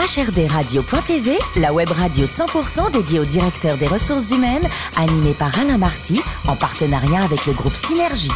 HRDRadio.tv, la web radio 100% dédiée au directeur des ressources humaines, animée par Alain Marty, en partenariat avec le groupe Synergie.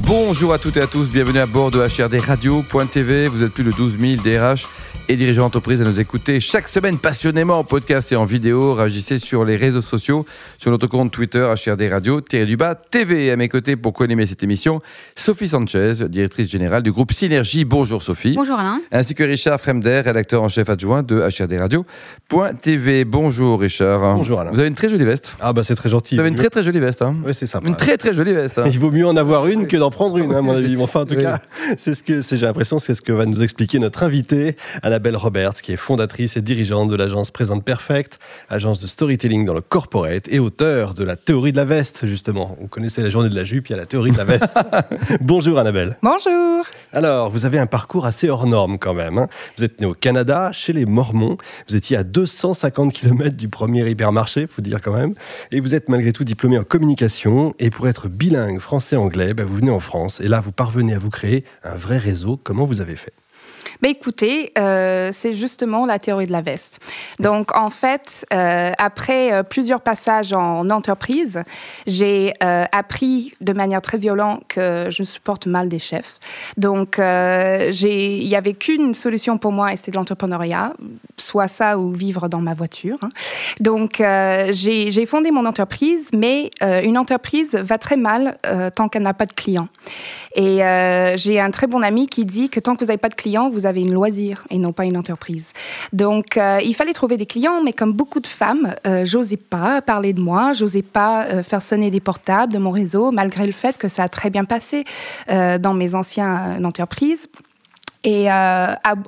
Bonjour à toutes et à tous, bienvenue à bord de HRDRadio.tv. Vous êtes plus de 12 000 DRH et dirigeants d'entreprise à nous écouter chaque semaine passionnément en podcast et en vidéo. Réagissez sur les réseaux sociaux, sur notre compte Twitter HRD Radio, du bas TV. À mes côtés pour co-animer cette émission, Sophie Sanchez, directrice générale du groupe Synergie. Bonjour Sophie. Bonjour Alain. Ainsi que Richard Fremder, rédacteur en chef adjoint de HRD Radio.tv. Bonjour Richard. Bonjour Alain. Vous avez une très jolie veste. Ah bah c'est très gentil. Vous avez une très très jolie veste. Hein. Oui, c'est sympa. Une très très jolie veste. hein. Il vaut mieux en avoir une que d'en prendre une, hein, à mon avis. Enfin, en tout Oui. cas, c'est ce que c'est- j'ai l'impression, c'est ce que va nous expliquer notre invitée, Annabelle Roberts, qui est fondatrice et dirigeante de l'agence Présente Perfect, agence de storytelling dans le corporate et auteur de la théorie de la veste, justement. Vous connaissez la journée de la jupe, il y a la théorie de la veste. Bonjour Annabelle. Bonjour. Alors, vous avez un parcours assez hors norme quand même. hein. Vous êtes né au Canada, chez les Mormons. Vous étiez à 250 km du premier hypermarché, faut dire quand même. Et vous êtes malgré tout diplômé en communication. Et pour être bilingue français-anglais, bah, vous venez en France. Et là, vous parvenez à vous créer un vrai réseau. Comment vous avez fait? Bah écoutez, euh, c'est justement la théorie de la veste. Donc en fait, euh, après euh, plusieurs passages en entreprise, j'ai appris de manière très violente que je supporte mal des chefs. Donc il y avait qu'une solution pour moi et c'était l'entrepreneuriat, soit ça ou vivre dans ma voiture. hein. Donc j'ai fondé mon entreprise, mais une entreprise va très mal tant qu'elle n'a pas de clients. Et j'ai un très bon ami qui dit que tant que vous n'avez pas de clients, vous avez une loisir et non pas une entreprise. Donc, euh, il fallait trouver des clients, mais comme beaucoup de femmes, euh, j'osais pas parler de moi, j'osais pas euh, faire sonner des portables de mon réseau, malgré le fait que ça a très bien passé dans mes anciennes entreprises. Et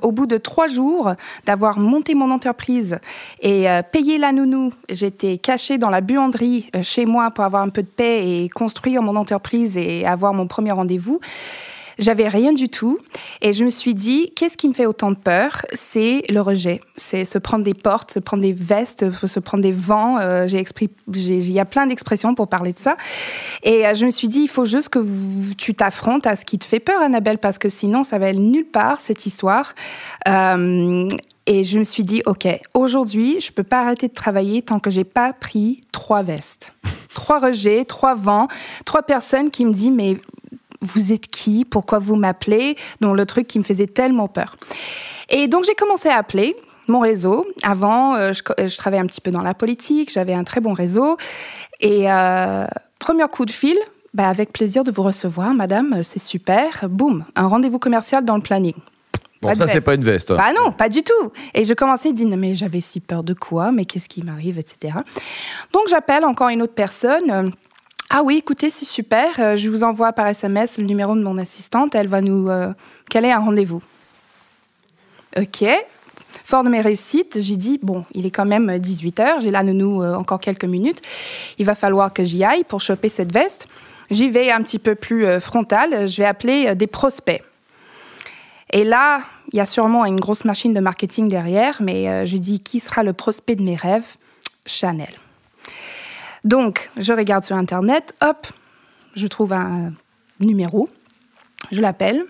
au bout de trois jours d'avoir monté mon entreprise et payé la nounou, j'étais cachée dans la buanderie chez moi pour avoir un peu de paix et construire mon entreprise et avoir mon premier rendez-vous. J'avais rien du tout et je me suis dit qu'est-ce qui me fait autant de peur? C'est le rejet, c'est se prendre des portes, se prendre des vestes, se prendre des vents. Euh, j'ai il y a plein d'expressions pour parler de ça. Et euh, je me suis dit il faut juste que tu t'affrontes à ce qui te fait peur, Annabelle, parce que sinon ça va aller nulle part cette histoire. Euh, et je me suis dit ok, aujourd'hui je peux pas arrêter de travailler tant que j'ai pas pris trois vestes, trois rejets, trois vents, trois personnes qui me disent mais vous êtes qui? Pourquoi vous m'appelez? Donc le truc qui me faisait tellement peur. Et donc j'ai commencé à appeler mon réseau. Avant, euh, je, travaillais un petit peu dans la politique, j'avais un très bon réseau. Et euh, premier coup de fil, bah, avec plaisir de vous recevoir, madame, c'est super. Boum, un rendez-vous commercial dans le planning. Bon, Pas ça c'est pas une veste. Bah non, pas du tout. Et je commençais à dire, mais j'avais si peur de quoi, mais qu'est-ce qui m'arrive, etc. Donc j'appelle encore une autre personne. Ah oui, écoutez, c'est super. euh, Je vous envoie par SMS le numéro de mon assistante. Elle va nous euh, caler un rendez-vous. Ok. Fort de mes réussites, j'ai dit, bon, il est quand même 18h, j'ai là nounou euh, encore quelques minutes. Il va falloir que j'y aille pour choper cette veste. J'y vais un petit peu plus euh, frontal. Je vais appeler des prospects. Et là, il y a sûrement une grosse machine de marketing derrière, mais je dis qui sera le prospect de mes rêves? Chanel. Donc, je regarde sur Internet, hop, je trouve un numéro, je l'appelle.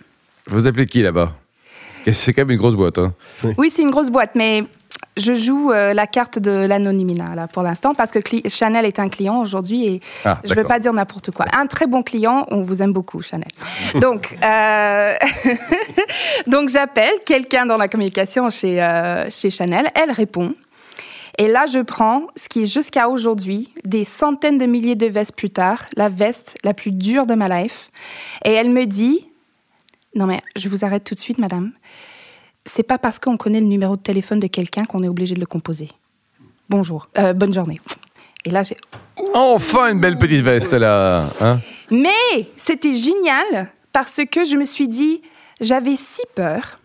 Vous appelez qui là-bas? C'est quand même une grosse boîte. hein. Oui, c'est une grosse boîte, mais je joue euh, la carte de l'anonymat là pour l'instant parce que cli- Chanel est un client aujourd'hui et Ah, je ne veux pas dire n'importe quoi. Un très bon client, on vous aime beaucoup, Chanel. Donc, euh, donc j'appelle quelqu'un dans la communication chez, euh, chez Chanel, elle répond. Et là, je prends ce qui est jusqu'à aujourd'hui, des centaines de milliers de vestes plus tard, la veste la plus dure de ma life. Et elle me dit, non mais je vous arrête tout de suite, madame. C'est pas parce qu'on connaît le numéro de téléphone de quelqu'un qu'on est obligé de le composer. Bonjour, euh, bonne journée. Et là, j'ai Enfin une belle petite veste là. hein. mais c'était génial parce que je me suis dit, j'avais si peur.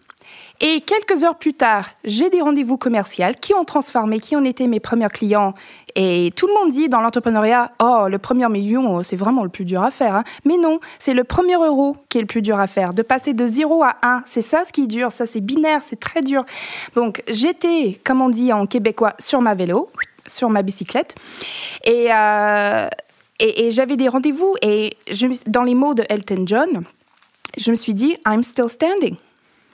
Et quelques heures plus tard, j'ai des rendez-vous commerciaux qui ont transformé, qui ont été mes premiers clients. Et tout le monde dit dans l'entrepreneuriat, oh, le premier million, c'est vraiment le plus dur à faire. hein. Mais non, c'est le premier euro qui est le plus dur à faire. De passer de 0 à 1, c'est ça ce qui est dur. Ça, c'est binaire, c'est très dur. Donc, j'étais, comme on dit en québécois, sur ma vélo, sur ma bicyclette. Et, euh, j'avais des rendez-vous. Et dans les mots de Elton John, je me suis dit, I'm still standing.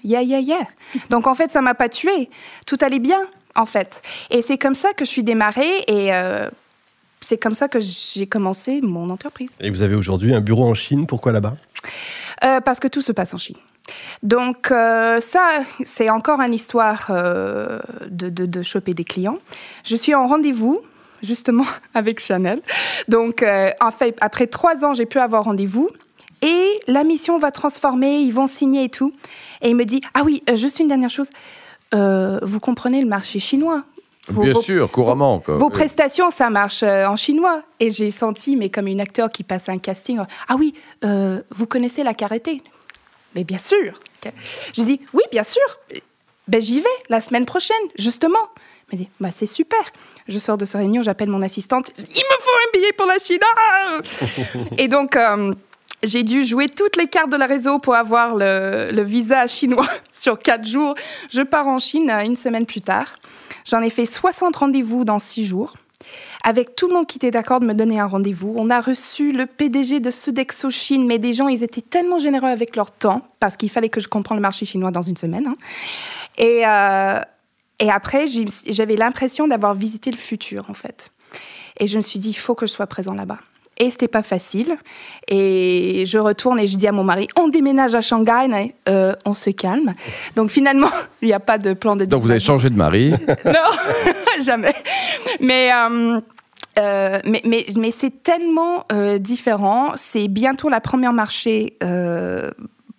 Yeah, yeah, yeah. Donc en fait, ça m'a pas tué. Tout allait bien, en fait. Et c'est comme ça que je suis démarrée et euh, c'est comme ça que j'ai commencé mon entreprise. Et vous avez aujourd'hui un bureau en Chine, pourquoi là-bas? Euh, parce que tout se passe en Chine. Donc euh, ça, c'est encore une histoire euh, de, de, de choper des clients. Je suis en rendez-vous justement avec Chanel. Donc euh, en fait, après trois ans, j'ai pu avoir rendez-vous. Et la mission va transformer, ils vont signer et tout. Et il me dit, ah oui, euh, juste une dernière chose. Euh, vous comprenez le marché chinois Vos- Bien vos- sûr, couramment. quoi. vos prestations, ça marche euh, en chinois. Et j'ai senti, mais comme une acteur qui passe un casting, ah oui, euh, vous connaissez la karaté? Mais bien sûr. Ok. J'ai dit, oui, bien sûr. Ben, j'y vais la semaine prochaine, justement. Il m'a dit, bah, c'est super. Je sors de ce réunion, j'appelle mon assistante. Il me faut un billet pour la Chine. Ah Et donc, euh, j'ai dû jouer toutes les cartes de la réseau pour avoir le, visa chinois sur quatre jours. Je pars en Chine une semaine plus tard. J'en ai fait 60 rendez-vous dans six jours. Avec tout le monde qui était d'accord de me donner un rendez-vous. On a reçu le PDG de Sodexo Chine, mais des gens, ils étaient tellement généreux avec leur temps, parce qu'il fallait que je comprenne le marché chinois dans une semaine. hein. Et, euh, et après, j'avais l'impression d'avoir visité le futur, en fait. Et je me suis dit, il faut que je sois présent là-bas. Et c'était pas facile. Et je retourne et je dis à mon mari, on déménage à Shanghai, euh, on se calme. Donc finalement, il n'y a pas de plan de Donc vous avez changé de mari. Non, jamais. Mais, euh, euh, mais, mais, mais c'est tellement différent. C'est bientôt la première marché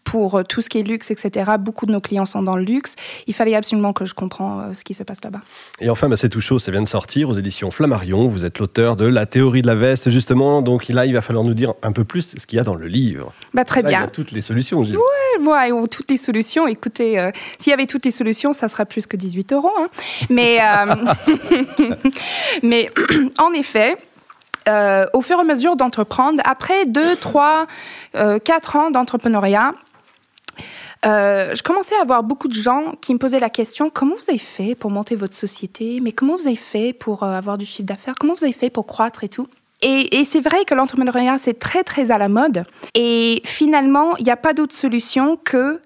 pour tout ce qui est luxe, etc. Beaucoup de nos clients sont dans le luxe. Il fallait absolument que je comprends euh, ce qui se passe là-bas. Et enfin, bah, c'est tout chaud, ça vient de sortir aux éditions Flammarion. Vous êtes l'auteur de La théorie de la veste, justement. Donc là, il va falloir nous dire un peu plus ce qu'il y a dans le livre. Bah, très Là, il y a bien. toutes les solutions, Gilles. Ouais, ou toutes les solutions. Écoutez, euh, s'il y avait toutes les solutions, ça sera plus que 18 euros. hein. Mais, euh, mais en effet, euh, au fur et à mesure d'entreprendre, après 2, 3, 4 ans d'entrepreneuriat, euh, je commençais à avoir beaucoup de gens qui me posaient la question comment vous avez fait pour monter votre société? Mais comment vous avez fait pour euh, avoir du chiffre d'affaires? Comment vous avez fait pour croître et tout? Et, et c'est vrai que l'entrepreneuriat, c'est très, très à la mode. Et finalement, il n'y a pas d'autre solution que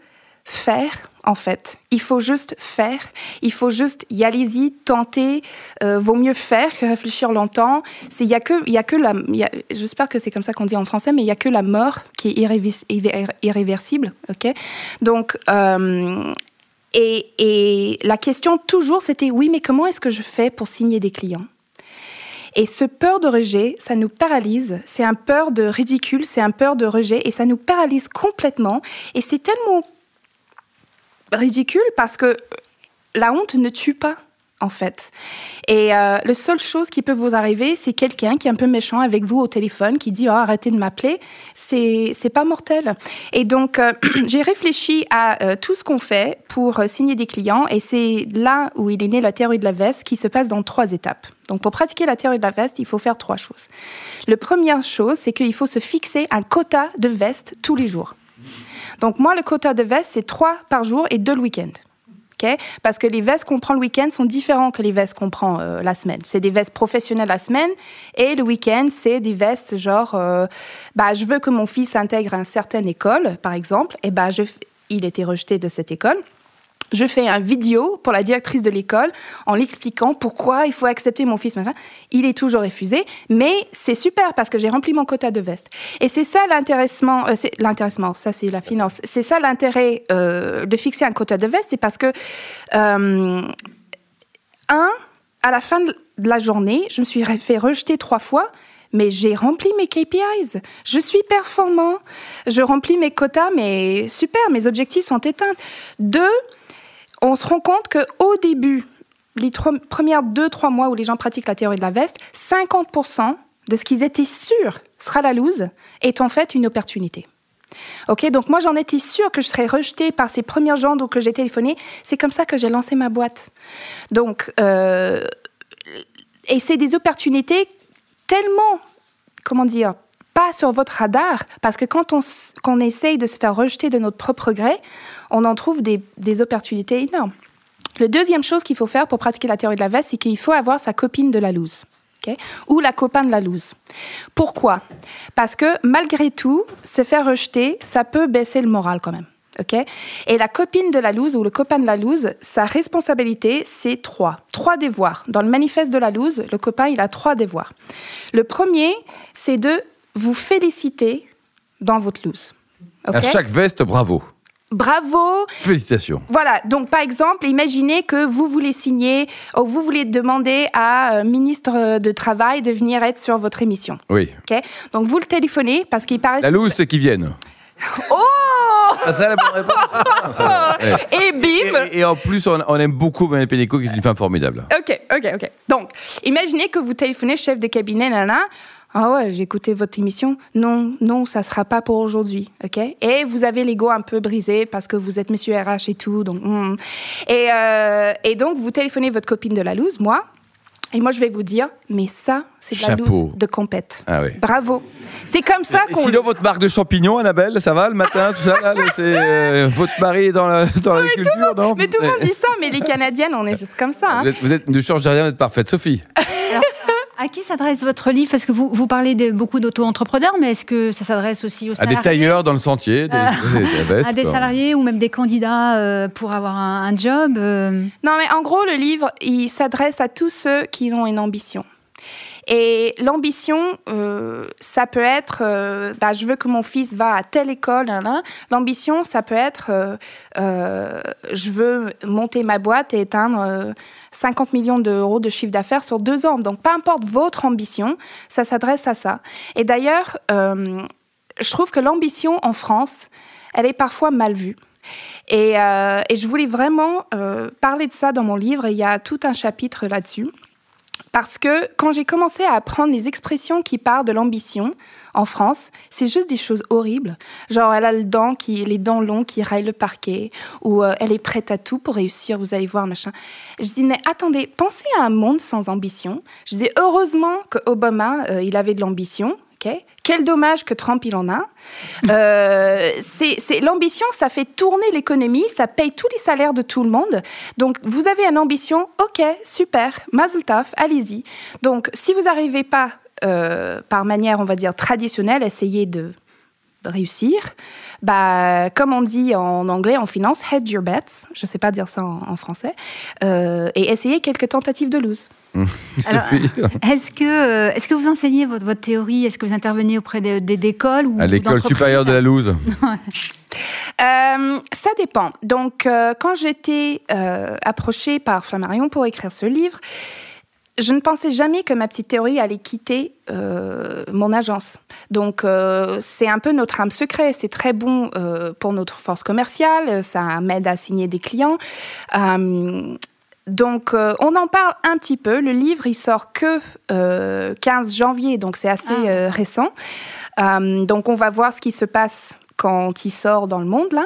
faire, en fait. Il faut juste faire. Il faut juste y aller-y, tenter. Euh, vaut mieux faire que réfléchir longtemps. Il y a que, y a que la, j'espère que c'est comme ça qu'on dit en français, mais il y a que la mort qui est irréversible, ok? Donc, euh, et, et la question toujours, c'était oui, mais comment est-ce que je fais pour signer des clients? Et ce peur de rejet, ça nous paralyse. C'est un peur de ridicule, c'est un peur de rejet, et ça nous paralyse complètement. Et c'est tellement ridicule parce que la honte ne tue pas. En fait. Et euh, la seule chose qui peut vous arriver, c'est quelqu'un qui est un peu méchant avec vous au téléphone, qui dit oh, arrêtez de m'appeler. C'est pas mortel. Et donc euh, j'ai réfléchi à euh, tout ce qu'on fait pour euh, signer des clients, et c'est là où il est né la théorie de la veste, qui se passe dans trois étapes. Donc pour pratiquer la théorie de la veste, il faut faire trois choses. La première chose, c'est qu'il faut se fixer un quota de vestes tous les jours. Donc moi, le quota de vestes, c'est trois par jour et deux le week-end. Parce que les vestes qu'on prend le week-end sont différents que les vestes qu'on prend euh, la semaine. C'est des vestes professionnelles la semaine et le week-end, c'est des vestes genre, euh, bah, je veux que mon fils intègre une certaine école, par exemple, et bah, il était rejeté de cette école. Je fais un vidéo pour la directrice de l'école en l'expliquant pourquoi il faut accepter mon fils. Machin. Il est toujours refusé, mais c'est super parce que j'ai rempli mon quota de veste. Et c'est ça l'intéressement, euh, l'intéressement, ça c'est la finance. C'est ça l'intérêt euh, de fixer un quota de veste, c'est parce que euh, un, à la fin de la journée, je me suis fait rejeter trois fois. Mais j'ai rempli mes KPIs. Je suis performant. Je remplis mes quotas, mais super, mes objectifs sont éteints. Deux, on se rend compte qu'au début, les premières deux, trois mois où les gens pratiquent la théorie de la veste, 50% de ce qu'ils étaient sûrs sera la loose est en fait une opportunité. Ok, donc moi j'en étais sûre que je serais rejetée par ces premiers gens donc que j'ai téléphoné. C'est comme ça que j'ai lancé ma boîte. Donc, euh, et c'est des opportunités tellement, comment dire, pas sur votre radar, parce que quand on, essaye de se faire rejeter de notre propre gré, on en trouve des, opportunités énormes. Le deuxième chose qu'il faut faire pour pratiquer la théorie de la veste, c'est qu'il faut avoir sa copine de la loose. Ou la copain de la loose. Pourquoi? Parce que malgré tout, se faire rejeter, ça peut baisser le moral quand même. Et la copine de la loose ou le copain de la loose, sa responsabilité, c'est trois. Trois devoirs. Dans le manifeste de la loose, le copain, il a trois devoirs. Le premier, c'est de vous féliciter dans votre loose. OK À chaque veste, bravo. Bravo, Félicitations. voilà, donc par exemple, imaginez que vous voulez signer ou vous voulez demander à un ministre de Travail de venir être sur votre émission. Oui. ok Donc vous le téléphonez parce qu'il paraît... La loose, c'est qu'ils viennent. Oh Ah, ça, la bonne réponse. Ça, ouais. Et bim Et, et en plus, on, on aime beaucoup Manuel Pénicaud, qui est une femme formidable. Ok, ok, ok. Donc, imaginez que vous téléphonez chef de cabinet, nana. Ah ouais, j'ai écouté votre émission. Non, non, ça sera pas pour aujourd'hui, ok? Et vous avez l'ego un peu brisé parce que vous êtes Monsieur RH et tout, donc. hmm. Et, euh, et donc vous téléphonez votre copine de la loose, moi, et moi je vais vous dire, mais ça, c'est de la Chapeau. loose de compète. Ah oui. Bravo. C'est comme ça qu'on. sinon, votre marque de champignons, Annabelle, ça va le matin, tout ça là, c'est, euh, Votre mari est dans la, dans la culture, non? Mais tout le monde dit ça, mais les Canadiennes, on est juste comme ça. hein. Vous êtes, vous êtes- ne changez rien, vous êtes parfaite. Sophie À qui s'adresse votre livre? Parce que vous, vous parlez de beaucoup d'auto-entrepreneurs, mais est-ce que ça s'adresse aussi aux À des salariés? tailleurs dans le sentier, des, des- des vestes, à des quoi. salariés ou même des candidats euh, pour avoir un, un job euh, Non, mais en gros, le livre, il s'adresse à tous ceux qui ont une ambition. Et l'ambition, euh, ça peut être, euh, bah, je veux que mon fils va à telle école. L'ambition, ça peut être, euh, je veux monter ma boîte et atteindre euh, 50 millions d'euros de chiffre d'affaires sur deux ans. Donc, peu importe votre ambition, ça s'adresse à ça. Et d'ailleurs, je trouve que l'ambition en France, elle est parfois mal vue. Et, et je voulais vraiment parler de ça dans mon livre. Il y a tout un chapitre là-dessus. Parce que quand j'ai commencé à apprendre les expressions qui parlent de l'ambition en France, c'est juste des choses horribles. Genre, elle a le dent les dents longs qui raillent le parquet, ou euh, elle est prête à tout pour réussir, vous allez voir, machin. Je dis, mais attendez, pensez à un monde sans ambition. Je dis, heureusement que Obama, euh, il avait de l'ambition. Quel dommage que Trump, il en a. Euh, c'est l'ambition, ça fait tourner l'économie, ça paye tous les salaires de tout le monde. Donc, vous avez une ambition, ok, super, mazel tov, allez-y. Donc, si vous n'arrivez pas euh, par manière, on va dire, traditionnelle, essayez de réussir. Bah, comme on dit en anglais, en finance, hedge your bets. Je ne sais pas dire ça en, en français. Euh, et essayez quelques tentatives de lose. Alors, Sophie Est-ce que, euh, est-ce que vous enseignez votre, votre théorie? Est-ce que vous intervenez auprès d'écoles ou À l'école supérieure de la loose. Euh, ça dépend. Donc, euh, quand j'étais euh, approchée par Flammarion pour écrire ce livre, je ne pensais jamais que ma petite théorie allait quitter euh, mon agence. Donc, euh, c'est un peu notre âme secret. C'est très bon euh, pour notre force commerciale. Ça m'aide à signer des clients. Donc, on en parle un petit peu. Le livre, il sort que euh, 15 janvier, donc c'est assez Ah. récent. Donc, on va voir ce qui se passe quand il sort dans le monde, là.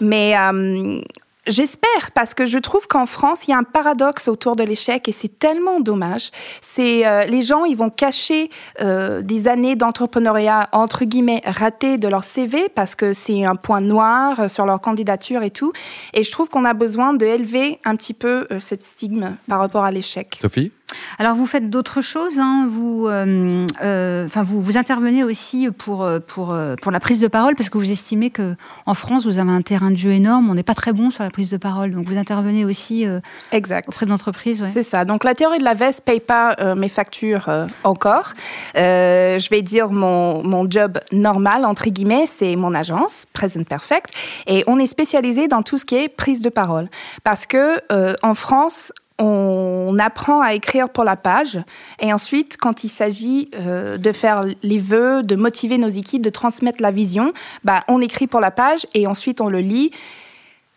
Mais euh, j'espère, parce que je trouve qu'en France, il y a un paradoxe autour de l'échec et c'est tellement dommage. C'est euh, les gens, ils vont cacher euh, des années d'entrepreneuriat, entre guillemets, ratées de leur CV parce que c'est un point noir euh, sur leur candidature et tout. Et je trouve qu'on a besoin d'élever un petit peu euh, cette stigme par rapport à l'échec. Sophie? Alors vous faites d'autres choses, hein. vous, euh, euh, enfin vous, vous intervenez aussi pour, euh, pour, euh, pour la prise de parole parce que vous estimez que en France vous avez un terrain de jeu énorme, on n'est pas très bon sur la prise de parole, donc vous intervenez aussi euh, Exact. auprès d'entreprises. ouais. C'est ça. Donc la théorie de la veste paye pas mes factures encore. Je vais dire mon, mon job normal entre guillemets, c'est mon agence Present Perfect, et on est spécialisé dans tout ce qui est prise de parole parce que en France on apprend à écrire pour la page et ensuite, quand il s'agit euh, de faire les vœux, de motiver nos équipes, de transmettre la vision, bah, on écrit pour la page et ensuite on le lit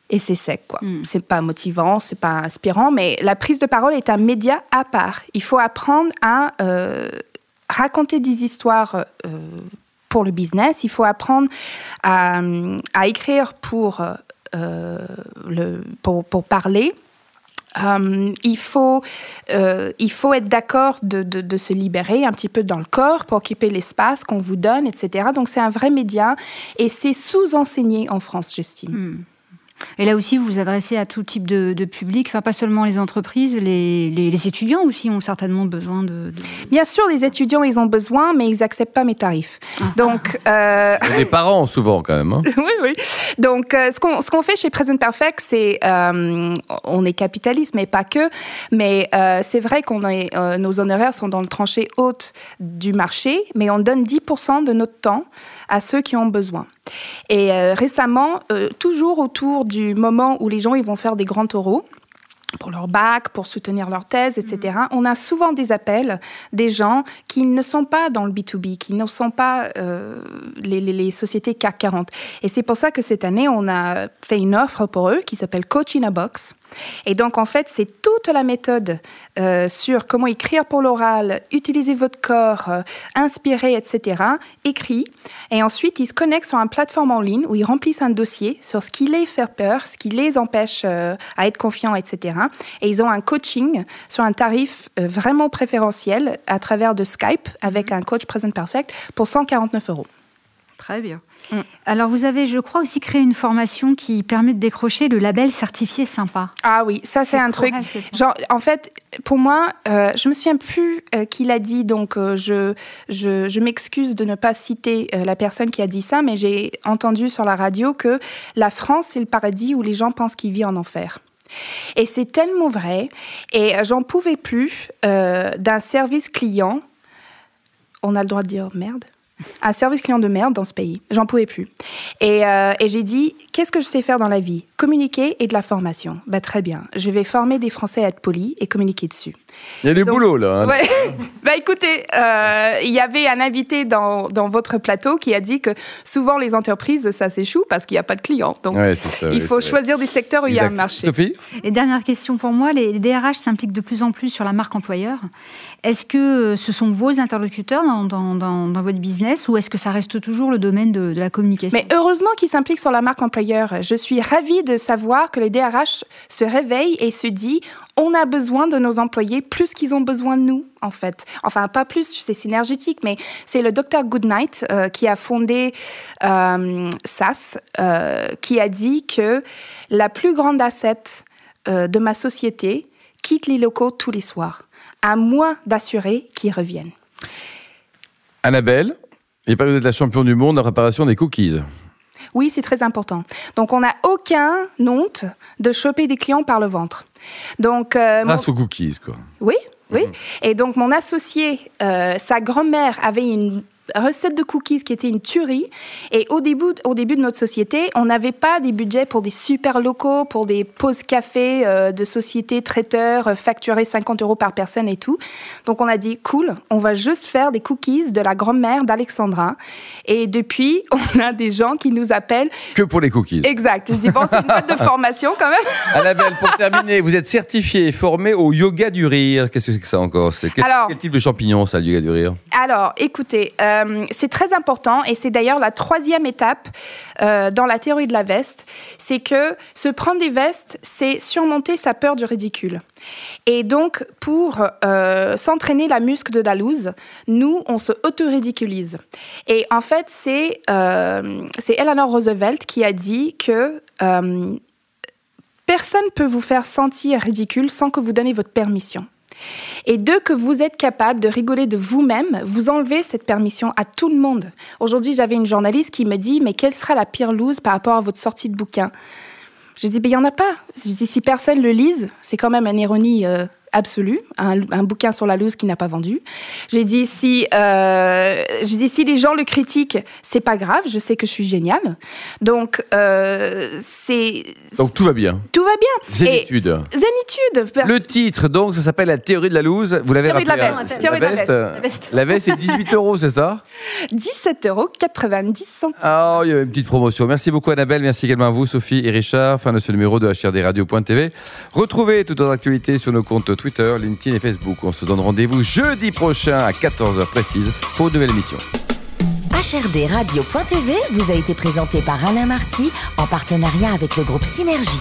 et c'est sec quoi. Mm. C'est pas motivant, c'est pas inspirant, mais la prise de parole est un média à part. Il faut apprendre à euh, raconter des histoires euh, pour le business. Il faut apprendre à, à écrire pour le pour, pour parler. Euh, il, faut, euh, il faut être d'accord de, de, se libérer un petit peu dans le corps pour occuper l'espace qu'on vous donne, etc. Donc c'est un vrai média et c'est sous-enseigné en France, j'estime. Hmm. Et là aussi, vous vous adressez à tout type de, public, enfin pas seulement les entreprises, les, étudiants aussi ont certainement besoin de, Bien sûr, les étudiants, ils ont besoin, mais ils n'acceptent pas mes tarifs. Ah. Donc, euh... les parents souvent quand même. Hein. oui, oui. Donc, euh, ce qu'on ce qu'on fait chez Present Perfect, c'est euh, on est capitaliste, mais pas que. Mais euh, c'est vrai qu'on est nos honoraires sont dans le tranché haute du marché, mais on donne 10% de notre temps à ceux qui ont besoin. Et euh, récemment, euh, toujours autour du moment où les gens ils vont faire des grands taureaux, pour leur bac, pour soutenir leur thèse, etc. Mm. On a souvent des appels des gens qui ne sont pas dans le B2B, qui ne sont pas euh, les, les, les, sociétés CAC 40. Et c'est pour ça que cette année, on a fait une offre pour eux qui s'appelle Coach in a Box. Et donc, en fait, c'est toute la méthode euh, sur comment écrire pour l'oral, utiliser votre corps, euh, inspirer, etc., écrit. Et ensuite, ils se connectent sur une plateforme en ligne où ils remplissent un dossier sur ce qui les fait peur, ce qui les empêche euh, à être confiants, etc. Et ils ont un coaching sur un tarif vraiment préférentiel à travers de Skype avec un coach Present Perfect pour 149 euros. Très bien. Mm. Alors, vous avez, je crois, aussi créé une formation qui permet de décrocher le label certifié sympa. Ah oui, ça c'est un truc. Genre, en fait, pour moi, euh, je me souviens plus euh, qui l'a dit, donc euh, je, je, je m'excuse de ne pas citer euh, la personne qui a dit ça, mais j'ai entendu sur la radio que la France c'est le paradis où les gens pensent qu'ils vivent en enfer. Et c'est tellement vrai. Et j'en pouvais plus d'un service client. On a le droit de dire merde? Un service client de merde dans ce pays. J'en pouvais plus. Et, euh, et j'ai dit, qu'est-ce que je sais faire dans la vie? Communiquer et de la formation. Bah, très bien. Je vais former des Français à être polis et communiquer dessus. Il y a du boulot là. Hein. Ouais. bah écoutez, euh, il y avait un invité dans, dans, votre plateau qui a dit que souvent les entreprises ça s'échoue parce qu'il n'y a pas de clients. Donc il faut choisir des secteurs où il y a un marché. Sophie? Et dernière question pour moi, les DRH s'impliquent de plus en plus sur la marque employeur. Est-ce que ce sont vos interlocuteurs dans, dans, dans, votre business? Ou est-ce que ça reste toujours le domaine de, de la communication? Mais heureusement qu'ils s'impliquent sur la marque employeur. Je suis ravie de savoir que les DRH se réveillent et se disent on a besoin de nos employés plus qu'ils ont besoin de nous, en fait. Enfin, pas plus, c'est synergétique, mais c'est le docteur Goodnight euh, qui a fondé euh, SAS, euh, qui a dit que la plus grande asset de ma société quitte les locaux tous les soirs, à moins d'assurer qu'ils reviennent. Annabelle, il paraît que vous êtes la championne du monde en préparation des cookies. Oui, c'est très important. Donc, on n'a aucun honte de choper des clients par le ventre. Donc, euh, Grâce aux cookies, quoi. Oui, oui. Mhm. Et donc, mon associé, euh, sa grand-mère avait une recette de cookies qui était une tuerie. Et au début, au début de notre société, on n'avait pas des budgets pour des super locaux, pour des pauses café euh, de sociétés traiteurs euh, facturés 50 euros par personne et tout. Donc on a dit, cool, on va juste faire des cookies de la grand-mère d'Alexandra. Et depuis, on a des gens qui nous appellent. Que pour les cookies. Exact. Je dis, bon, c'est une boîte de formation quand même. Annabelle, pour terminer, vous êtes certifié et formé au yoga du rire. Qu'est-ce que c'est que ça encore? Quel, quel, type de champignon, ça, le yoga du rire? Alors, écoutez, euh, euh, c'est très important et c'est d'ailleurs la troisième étape euh, dans la théorie de la veste, c'est que se prendre des vestes, c'est surmonter sa peur du ridicule. Et donc, pour euh, s'entraîner la muscle de Dallouse, nous, on se auto-ridiculise. Et en fait, c'est Eleanor Roosevelt qui a dit que personne ne peut vous faire sentir ridicule sans que vous donnez votre permission. Et deux, que vous êtes capable de rigoler de vous-même, vous enlevez cette permission à tout le monde. Aujourd'hui, j'avais une journaliste qui me dit, mais quelle sera la pire loose par rapport à votre sortie de bouquin? Je dis, ben, il n'y en a pas. Je dis, si personne le lise, c'est quand même une ironie euh, absolu, un, bouquin sur la loose qui n'a pas vendu. J'ai dit si, euh, j'ai dit si les gens le critiquent, c'est pas grave, je sais que je suis géniale. Donc euh, c'est. Donc tout va bien. Tout va bien. Zénitude. zénitude. Le titre donc ça s'appelle la théorie de la loose. Vous l'avez rappelé. De la veste. Théorie de la veste. La veste. La veste c'est 18 euros, c'est ça? 17 euros 90 centimes. Ah, il y a une petite promotion. Merci beaucoup Annabelle, merci également à vous Sophie et Richard. Fin de ce numéro de HRDRadio.tv. Retrouvez toutes nos actualités sur nos comptes Twitter, LinkedIn et Facebook. On se donne rendez-vous jeudi prochain à 14h précise pour une nouvelle émission. HRD Radio.tv vous a été présenté par Alain Marty en partenariat avec le groupe Synergie.